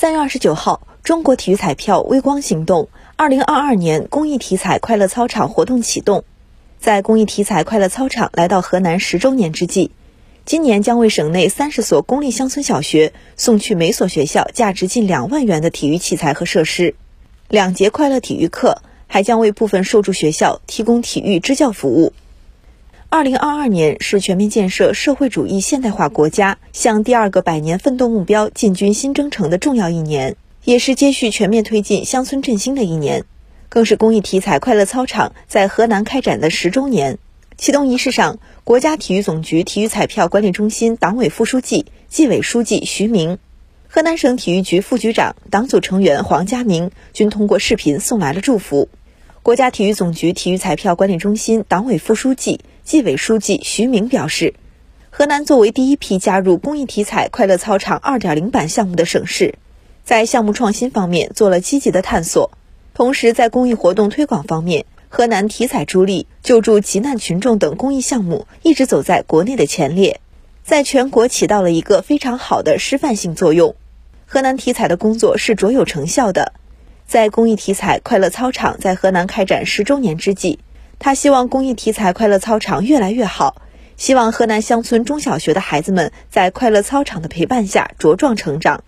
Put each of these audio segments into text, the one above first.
三月二十九号，中国体育彩票微光行动二零二二年公益体彩快乐操场活动启动。在公益体彩快乐操场来到河南十周年之际，今年将为省内三十所公立乡村小学送去每所学校价值近两万元的体育器材和设施。两节快乐体育课还将为部分受助学校提供体育支教服务。二零二二年是全面建设社会主义现代化国家向第二个百年奋斗目标进军新征程的重要一年，也是接续全面推进乡村振兴的一年，更是公益体彩快乐操场在河南开展的十周年。启动仪式上，国家体育总局体育彩票管理中心党委副书记、纪委书记徐明，河南省体育局副局长、党组成员黄家明均通过视频送来了祝福。国家体育总局体育彩票管理中心党委副书记。纪委书记徐明表示，河南作为第一批加入公益体彩快乐操场2.0版项目的省市，在项目创新方面做了积极的探索，同时在公益活动推广方面，河南体彩助力、救助急难群众等公益项目一直走在国内的前列，在全国起到了一个非常好的示范性作用。河南体彩的工作是卓有成效的，在公益体彩快乐操场在河南开展十周年之际。他希望公益体彩快乐操场越来越好，希望河南乡村中小学的孩子们在快乐操场的陪伴下茁壮成长。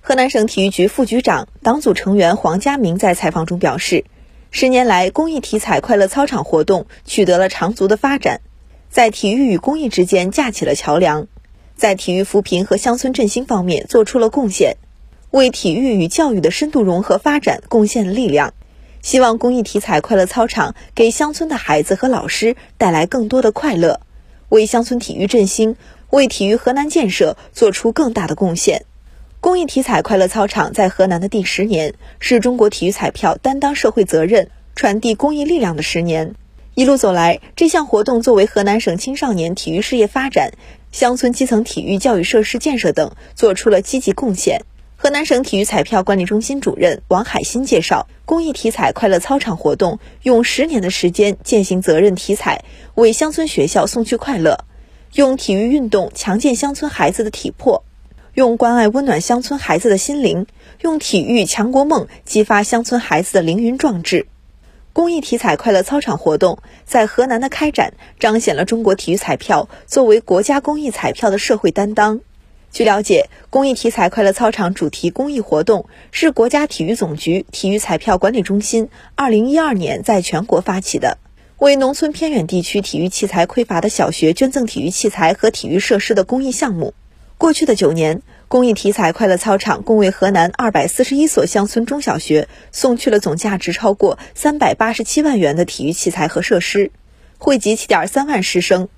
河南省体育局副局长、党组成员黄家明在采访中表示，十年来，公益体彩快乐操场活动取得了长足的发展，在体育与公益之间架起了桥梁，在体育扶贫和乡村振兴方面做出了贡献，为体育与教育的深度融合发展贡献了力量。希望公益体彩快乐操场给乡村的孩子和老师带来更多的快乐，为乡村体育振兴、为体育河南建设做出更大的贡献。公益体彩快乐操场在河南的第十年，是中国体育彩票担当社会责任、传递公益力量的十年。一路走来，这项活动作为河南省青少年体育事业发展、乡村基层体育教育设施建设等做出了积极贡献。河南省体育彩票管理中心主任王海新介绍，公益体彩快乐操场活动用十年的时间践行责任体彩，为乡村学校送去快乐；用体育运动强健乡村孩子的体魄，用关爱温暖乡村孩子的心灵，用体育强国梦激发乡村孩子的凌云壮志。公益体彩快乐操场活动在河南的开展，彰显了中国体育彩票作为国家公益彩票的社会担当。据了解，公益体彩快乐操场主题公益活动是国家体育总局体育彩票管理中心二零一二年在全国发起的，为农村偏远地区体育器材匮乏的小学捐赠体育器材和体育设施的公益项目。过去的九年，公益体彩快乐操场共为河南二百四十一所乡村中小学送去了总价值超过三百八十七万元的体育器材和设施，惠及七点三万师生。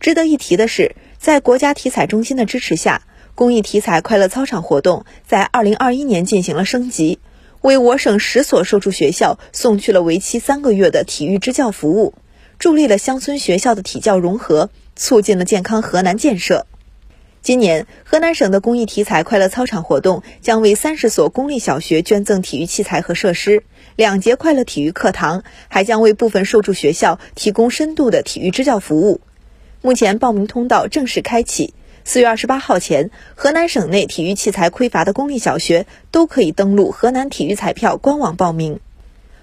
值得一提的是，在国家体彩中心的支持下。公益体彩快乐操场活动在二零二一年进行了升级，为我省十所受助学校送去了为期三个月的体育支教服务，助力了乡村学校的体教融合，促进了健康河南建设。今年，河南省的公益体彩快乐操场活动将为三十所公立小学捐赠体育器材和设施，两节快乐体育课堂还将为部分受助学校提供深度的体育支教服务。目前，报名通道正式开启。四月二十八号前，河南省内体育器材匮乏的公立小学都可以登录河南体育彩票官网报名。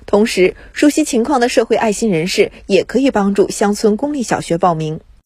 同时，熟悉情况的社会爱心人士也可以帮助乡村公立小学报名。